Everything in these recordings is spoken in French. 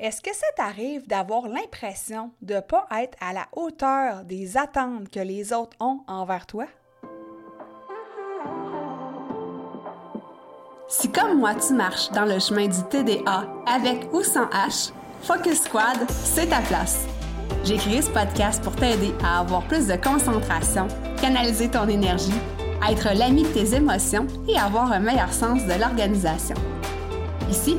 Est-ce que ça t'arrive d'avoir l'impression de ne pas être à la hauteur des attentes que les autres ont envers toi? Si comme moi tu marches dans le chemin du TDA avec ou sans H, Focus Squad, c'est ta place. J'ai créé ce podcast pour t'aider à avoir plus de concentration, canaliser ton énergie, être l'ami de tes émotions et avoir un meilleur sens de l'organisation. Ici,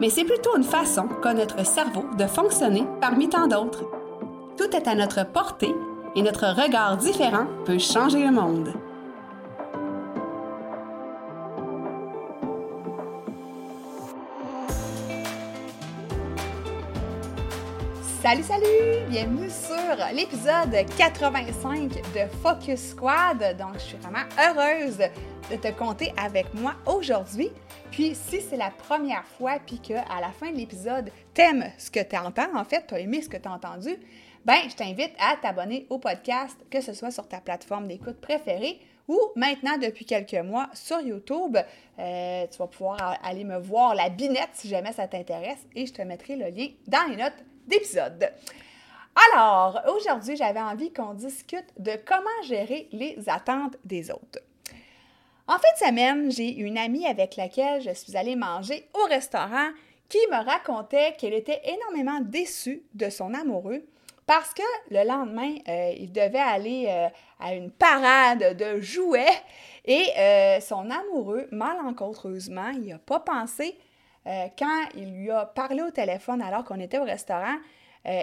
mais c'est plutôt une façon qu'a notre cerveau de fonctionner parmi tant d'autres. Tout est à notre portée et notre regard différent peut changer le monde. Salut, salut! Bienvenue sur l'épisode 85 de Focus Squad. Donc, je suis vraiment heureuse de te compter avec moi aujourd'hui. Puis, si c'est la première fois, puis qu'à la fin de l'épisode, t'aimes ce que tu entends, en fait, tu as aimé ce que tu as entendu, ben, je t'invite à t'abonner au podcast, que ce soit sur ta plateforme d'écoute préférée ou maintenant, depuis quelques mois, sur YouTube. Euh, tu vas pouvoir aller me voir la binette si jamais ça t'intéresse et je te mettrai le lien dans les notes d'épisode. Alors, aujourd'hui, j'avais envie qu'on discute de comment gérer les attentes des autres. En fin de semaine, j'ai une amie avec laquelle je suis allée manger au restaurant qui me racontait qu'elle était énormément déçue de son amoureux parce que le lendemain, euh, il devait aller euh, à une parade de jouets et euh, son amoureux, malencontreusement, il n'a pas pensé quand il lui a parlé au téléphone alors qu'on était au restaurant.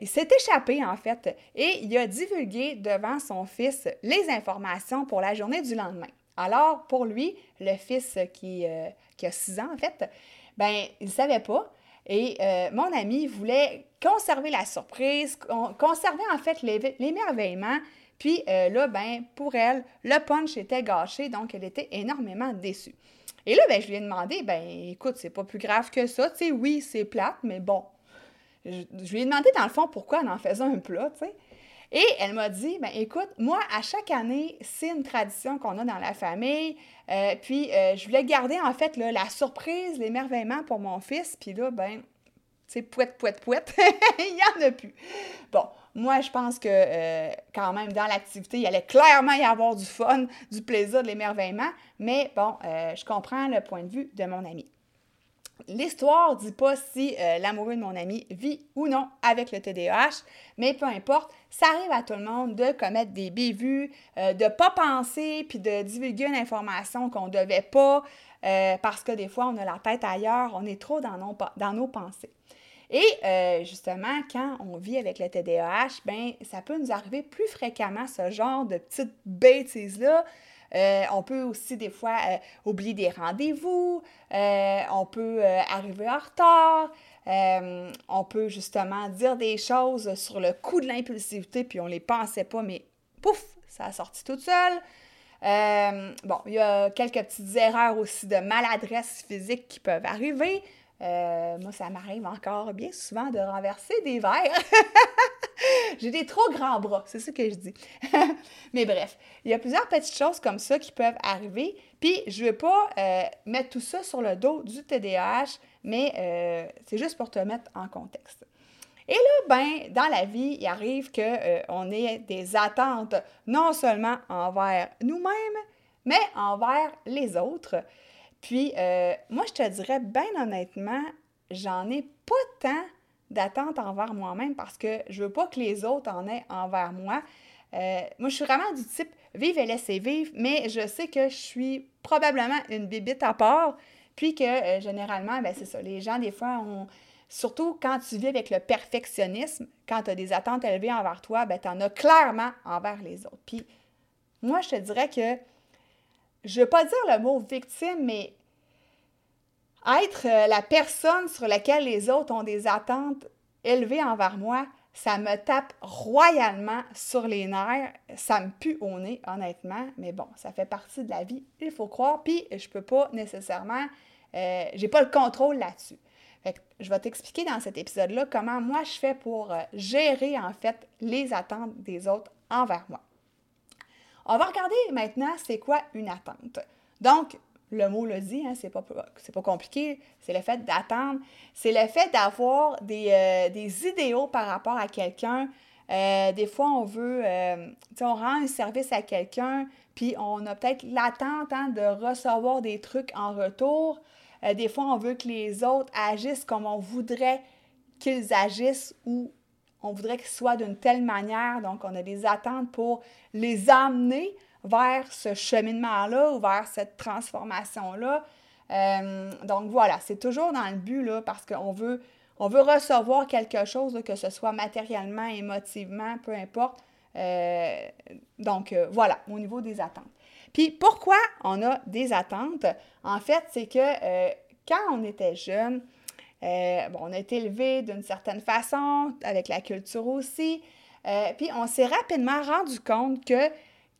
Il s'est échappé en fait et il a divulgué devant son fils les informations pour la journée du lendemain. Alors, pour lui, le fils qui, euh, a 6 ans, en fait, ben, il ne savait pas. Et euh, mon ami voulait conserver la surprise, conserver en fait l'émerveillement. Puis euh, là, ben, pour elle, le punch était gâché, donc elle était énormément déçue. Et là, ben, je lui ai demandé, ben, écoute, c'est pas plus grave que ça. Tu sais, oui, c'est plate, mais bon. Je, lui ai demandé, dans le fond, pourquoi elle en faisait un plat, tu sais. Et elle m'a dit, ben écoute, moi, à chaque année, c'est une tradition qu'on a dans la famille. Euh, puis, euh, je voulais garder, en fait, la surprise, l'émerveillement pour mon fils. Puis là, ben, tu sais, pouette, pouette, pouette, il n'y en a plus. Bon, moi, je pense que euh, quand même, dans l'activité, il allait clairement y avoir du fun, du plaisir, de l'émerveillement. Mais bon, je comprends le point de vue de mon ami. L'histoire dit pas si euh, l'amoureux de mon ami vit ou non avec le TDAH, mais peu importe, ça arrive à tout le monde de commettre des bévues, euh, de pas penser puis de divulguer une information qu'on devait pas euh, parce que des fois on a la tête ailleurs, on est trop dans nos, dans nos pensées. Et justement, quand on vit avec le TDAH, ben ça peut nous arriver plus fréquemment ce genre de petites bêtises-là. Euh, on peut aussi des fois euh, oublier des rendez-vous, euh, on peut arriver en retard, on peut justement dire des choses sur le coup de l'impulsivité, puis on ne les pensait pas, mais pouf, ça a sorti toute seule. bon, il y a quelques petites erreurs aussi de maladresse physique qui peuvent arriver. Moi, ça m'arrive encore bien souvent de renverser des verres. J'ai des trop grands bras, c'est ce que je dis. Mais bref, il y a plusieurs petites choses comme ça qui peuvent arriver. Puis, je ne veux pas euh, mettre tout ça sur le dos du TDAH, mais euh, c'est juste pour te mettre en contexte. Et là, ben, dans la vie, il arrive qu'on euh, ait des attentes non seulement envers nous-mêmes, mais envers les autres. Puis, moi, je te dirais, bien honnêtement, j'en ai pas tant d'attente envers moi-même parce que je veux pas que les autres en aient envers moi. Euh, moi, je suis vraiment du type vive et laisser vivre, mais je sais que je suis probablement une bibite à part, puis que euh, généralement, ben, c'est ça, les gens, des fois, ont, surtout quand tu vis avec le perfectionnisme, quand tu as des attentes élevées envers toi, ben, tu en as clairement envers les autres. Puis moi, je te dirais que, je ne veux pas dire le mot victime, mais être euh, la personne sur laquelle les autres ont des attentes élevées envers moi, ça me tape royalement sur les nerfs. Ça me pue au nez, honnêtement. Mais bon, ça fait partie de la vie, il faut croire. Puis, je peux pas nécessairement, euh, j'ai pas le contrôle là-dessus. je vais t'expliquer dans cet épisode-là comment moi je fais pour euh, gérer en fait les attentes des autres envers moi. On va regarder maintenant c'est quoi une attente. Donc, le mot le dit, hein, c'est pas, pas compliqué, c'est le fait d'attendre, c'est le fait d'avoir des, euh, idéaux par rapport à quelqu'un. Euh, des fois, on veut, euh, on rend un service à quelqu'un, puis on a peut-être l'attente hein, de recevoir des trucs en retour. des fois, on veut que les autres agissent comme on voudrait qu'ils agissent ou on voudrait qu'ils soient d'une telle manière. Donc, on a des attentes pour les amener vers ce cheminement-là ou vers cette transformation-là. Euh, donc voilà, c'est toujours dans le but, parce qu'on veut, on veut recevoir quelque chose, que ce soit matériellement, émotivement, peu importe. Euh, donc euh, voilà, au niveau des attentes. Puis pourquoi on a des attentes? En fait, c'est que quand on était jeune, bon, on a été élevé d'une certaine façon, avec la culture aussi, puis on s'est rapidement rendu compte que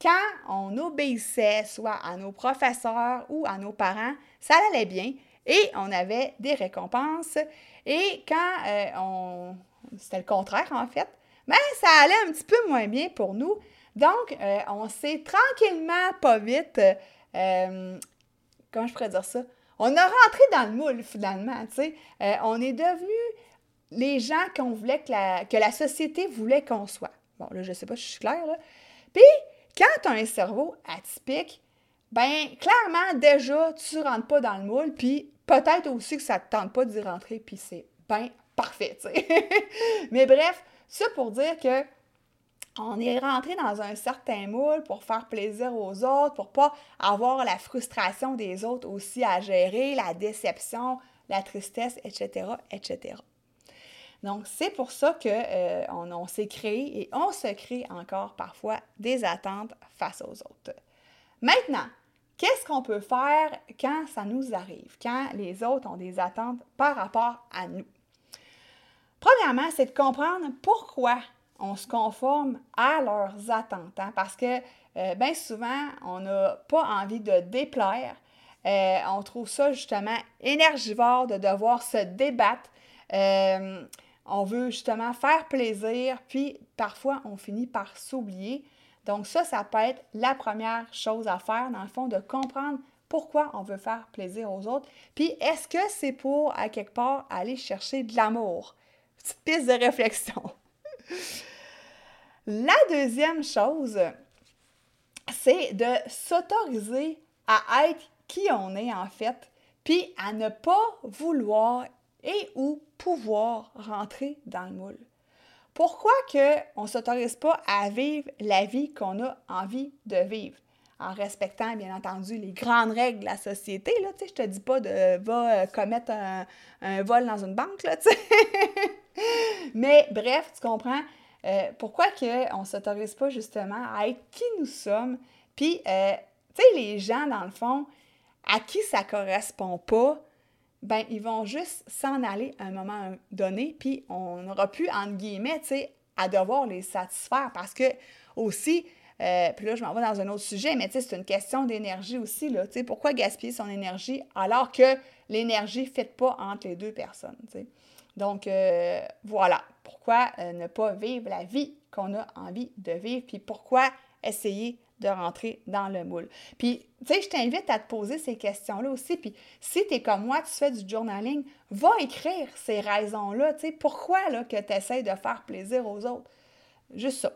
quand on obéissait soit à nos professeurs ou à nos parents, ça allait bien et on avait des récompenses. Et quand euh, on... C'était le contraire, en fait. Mais ça allait un petit peu moins bien pour nous. Donc, euh, on s'est tranquillement, pas vite, euh, comment je pourrais dire ça? On a rentré dans le moule, finalement, tu sais. on est devenu les gens qu'on voulait que la, société voulait qu'on soit. Bon, là, je ne sais pas je suis claire, là. Puis, quand tu as un cerveau atypique, ben clairement, déjà, tu ne rentres pas dans le moule, puis peut-être aussi que ça ne te tente pas d'y rentrer, puis c'est bien parfait, tu sais. Mais bref, ça pour dire que on est rentré dans un certain moule pour faire plaisir aux autres, pour pas avoir la frustration des autres aussi à gérer, la déception, la tristesse, etc., etc. Donc, c'est pour ça qu'on euh, on, s'est créé et on se crée encore parfois des attentes face aux autres. Maintenant, qu'est-ce qu'on peut faire quand ça nous arrive, quand les autres ont des attentes par rapport à nous? Premièrement, c'est de comprendre pourquoi on se conforme à leurs attentes. Hein, parce que euh, bien souvent, on n'a pas envie de déplaire. Euh, on trouve ça justement énergivore de devoir se débattre. On veut justement faire plaisir, puis parfois on finit par s'oublier. Donc ça, ça peut être la première chose à faire, dans le fond, de comprendre pourquoi on veut faire plaisir aux autres. Puis est-ce que c'est pour, à quelque part, aller chercher de l'amour? Petite piste de réflexion. la deuxième chose, c'est de s'autoriser à être qui on est en fait, puis à ne pas vouloir et ou pouvoir rentrer dans le moule. Pourquoi que on ne s'autorise pas à vivre la vie qu'on a envie de vivre? En respectant, bien entendu, les grandes règles de la société. Là, je te dis pas de va euh, commettre un, vol dans une banque. Là, Mais bref, tu comprends? Euh, pourquoi qu'on ne s'autorise pas justement à être qui nous sommes? Puis, euh, tu sais, les gens, dans le fond, à qui ça ne correspond pas, ben ils vont juste s'en aller à un moment donné, puis on n'aura plus, entre guillemets, tu sais, à devoir les satisfaire parce que aussi, euh, puis là, je m'en vais dans un autre sujet, mais tu sais, c'est une question d'énergie aussi, là, tu sais, pourquoi gaspiller son énergie alors que l'énergie ne fait pas entre les deux personnes, tu sais? Donc, voilà, pourquoi euh, ne pas vivre la vie qu'on a envie de vivre, puis pourquoi essayer de rentrer dans le moule. Puis, tu sais, je t'invite à te poser ces questions-là aussi. Puis, si tu es comme moi, tu fais du journaling, va écrire ces raisons-là. Tu sais, pourquoi là, que tu essaies de faire plaisir aux autres? Juste ça.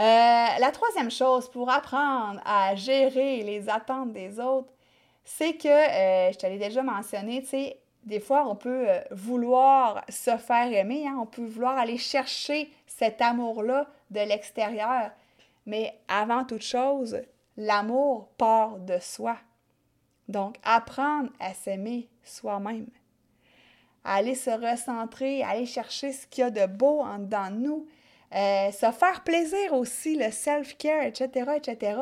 Euh, la troisième chose pour apprendre à gérer les attentes des autres, c'est que, euh, je te l'ai déjà mentionné, tu sais, des fois, on peut euh, vouloir se faire aimer, hein, on peut vouloir aller chercher cet amour-là de l'extérieur. Mais avant toute chose, l'amour part de soi. Donc, apprendre à s'aimer soi-même. aller se recentrer, aller chercher ce qu'il y a de beau en nous. Euh, se faire plaisir aussi, le self-care, etc., etc.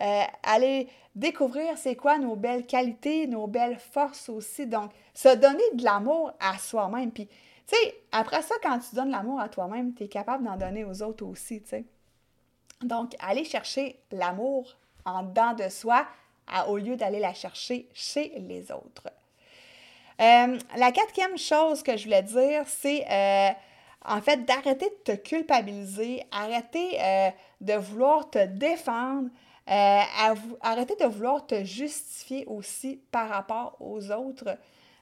Euh, aller découvrir c'est quoi nos belles qualités, nos belles forces aussi. Donc, se donner de l'amour à soi-même. Puis, Tu sais, après ça, quand tu donnes l'amour à toi-même, tu es capable d'en donner aux autres aussi, tu sais. Donc, aller chercher l'amour en dedans de soi au lieu d'aller la chercher chez les autres. Euh, la quatrième chose que je voulais dire, c'est en fait d'arrêter de te culpabiliser, arrêter euh, de vouloir te défendre, arrêter de vouloir te justifier aussi par rapport aux autres.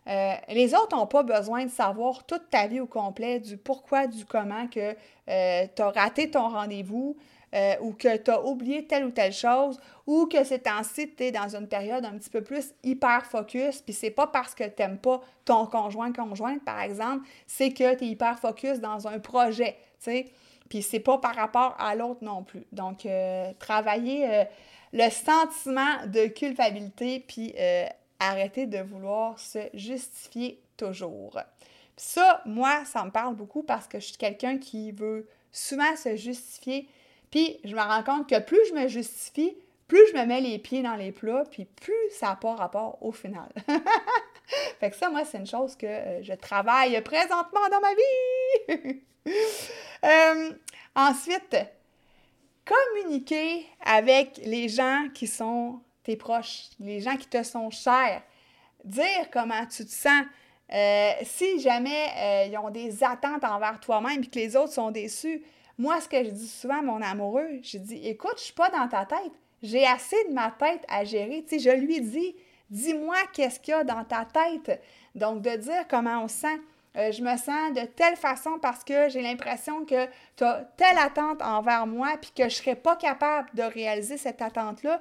les autres n'ont pas besoin de savoir toute ta vie au complet, du pourquoi, du comment que tu as raté ton rendez-vous, euh, ou que tu as oublié telle ou telle chose, ou que c'est temps-ci, tu es dans une période un petit peu plus hyper focus, puis c'est pas parce que tu n'aimes pas ton conjoint, conjointe, par exemple, c'est que tu es hyper focus dans un projet, tu sais. Puis c'est pas par rapport à l'autre non plus. Donc, euh, travailler euh, le sentiment de culpabilité, puis arrêter de vouloir se justifier toujours. ça, moi, ça me parle beaucoup parce que je suis quelqu'un qui veut souvent se justifier puis je me rends compte que plus je me justifie, plus je me mets les pieds dans les plats, puis plus ça n'a pas rapport au final. fait que ça, moi, c'est une chose que euh, je travaille présentement dans ma vie. Euh, ensuite, communiquer avec les gens qui sont tes proches, les gens qui te sont chers. Dire comment tu te sens. Euh, si jamais ils ont des attentes envers toi-même et que les autres sont déçus, moi, ce que je dis souvent à mon amoureux, je dis écoute, je suis pas dans ta tête. J'ai assez de ma tête à gérer. Tu je lui dis dis-moi qu'est-ce qu'il y a dans ta tête. Donc, de dire comment on se sent. Euh, je me sens de telle façon parce que j'ai l'impression que tu as telle attente envers moi, puis que je ne serais pas capable de réaliser cette attente-là,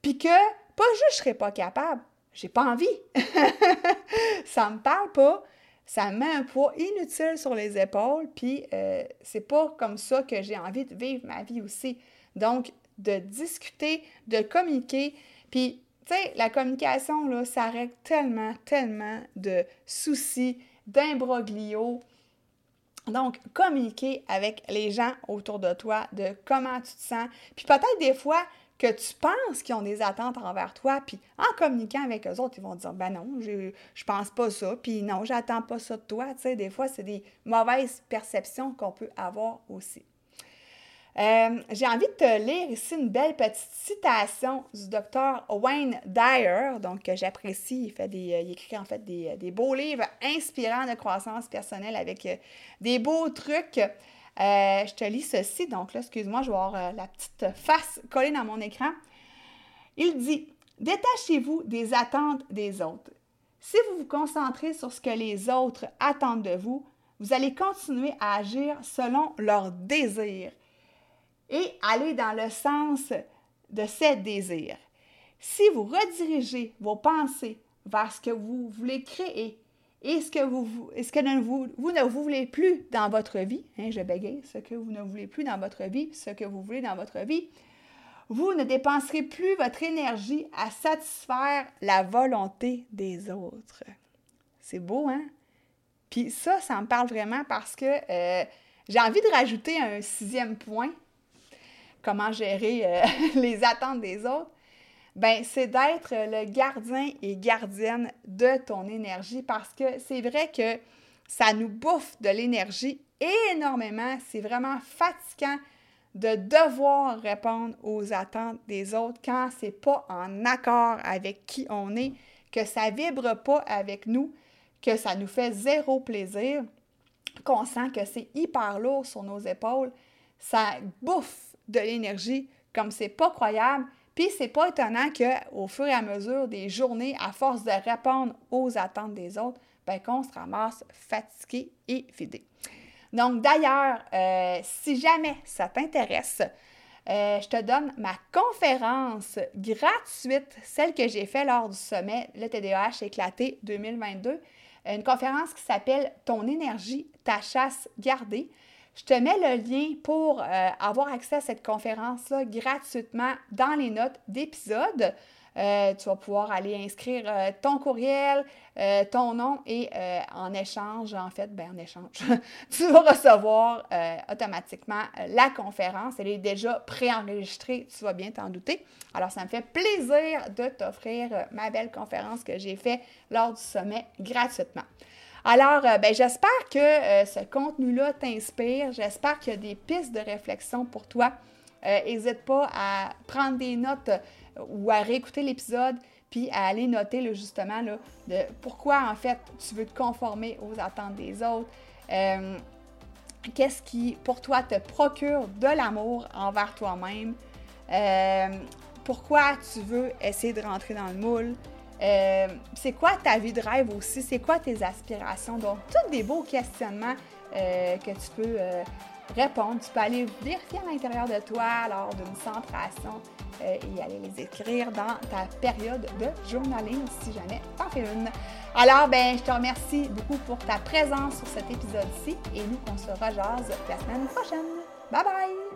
puis que, pas juste je ne serais pas capable, j'ai pas envie. ça me parle pas, ça met un poids inutile sur les épaules, puis euh, c'est pas comme ça que j'ai envie de vivre ma vie aussi. Donc, de discuter, de communiquer, puis, tu sais, la communication, là, ça règle tellement, tellement de soucis, d'imbroglio. Donc, communiquer avec les gens autour de toi de comment tu te sens. Puis peut-être des fois, que tu penses qu'ils ont des attentes envers toi, puis en communiquant avec eux autres, ils vont dire Ben non, je, je pense pas ça, puis non, j'attends pas ça de toi. Tu sais, des fois, c'est des mauvaises perceptions qu'on peut avoir aussi. Euh, j'ai envie de te lire ici une belle petite citation du docteur Wayne Dyer, donc j'apprécie. Il, fait il écrit en fait des, des, beaux livres inspirants de croissance personnelle avec euh, des beaux trucs. Euh, je te lis ceci, donc là, excuse-moi, je vais avoir euh, la petite face collée dans mon écran. Il dit Détachez-vous des attentes des autres. Si vous vous concentrez sur ce que les autres attendent de vous, vous allez continuer à agir selon leurs désirs et aller dans le sens de ces désirs. Si vous redirigez vos pensées vers ce que vous voulez créer et ce que vous, ne voulez plus dans votre vie, hein, je bégaye, ce que vous ne voulez plus dans votre vie, ce que vous voulez dans votre vie, vous ne dépenserez plus votre énergie à satisfaire la volonté des autres. C'est beau, hein? Puis ça, ça me parle vraiment parce que euh, j'ai envie de rajouter un sixième point, comment gérer euh, les attentes des autres ben c'est d'être le gardien et gardienne de ton énergie parce que c'est vrai que ça nous bouffe de l'énergie énormément. C'est vraiment fatigant de devoir répondre aux attentes des autres quand c'est pas en accord avec qui on est, que ça vibre pas avec nous, que ça nous fait zéro plaisir, qu'on sent que c'est hyper lourd sur nos épaules, ça bouffe de l'énergie comme c'est pas croyable. Puis c'est pas étonnant qu'au fur et à mesure des journées, à force de répondre aux attentes des autres, ben, qu'on se ramasse fatigué et vidé. Donc d'ailleurs, euh, si jamais ça t'intéresse, euh, je te donne ma conférence gratuite, celle que j'ai faite lors du sommet Le TDAH éclaté 2022, une conférence qui s'appelle Ton énergie, ta chasse gardée. Je te mets le lien pour euh, avoir accès à cette conférence-là gratuitement dans les notes d'épisode. Euh, tu vas pouvoir aller inscrire euh, ton courriel, ton nom et en échange, en fait, ben en échange, tu vas recevoir automatiquement la conférence. Elle est déjà préenregistrée, tu vas bien t'en douter. Alors, ça me fait plaisir de t'offrir ma belle conférence que j'ai faite lors du sommet gratuitement. Alors, ben, j'espère que ce contenu-là t'inspire. J'espère qu'il y a des pistes de réflexion pour toi. N'hésite pas à prendre des notes ou à réécouter l'épisode puis à aller noter justement là, de pourquoi en fait tu veux te conformer aux attentes des autres. Euh, qu'est-ce qui pour toi te procure de l'amour envers toi-même? Euh, pourquoi tu veux essayer de rentrer dans le moule? Euh, c'est quoi ta vie de rêve aussi? C'est quoi tes aspirations? Donc, tous des beaux questionnements que tu peux répondre. Tu peux aller vérifier à l'intérieur de toi lors d'une centration euh, et aller les écrire dans ta période de journaling si jamais t'en fais une. Alors, ben, je te remercie beaucoup pour ta présence sur cet épisode-ci et nous, on se rejase la semaine prochaine. Bye bye!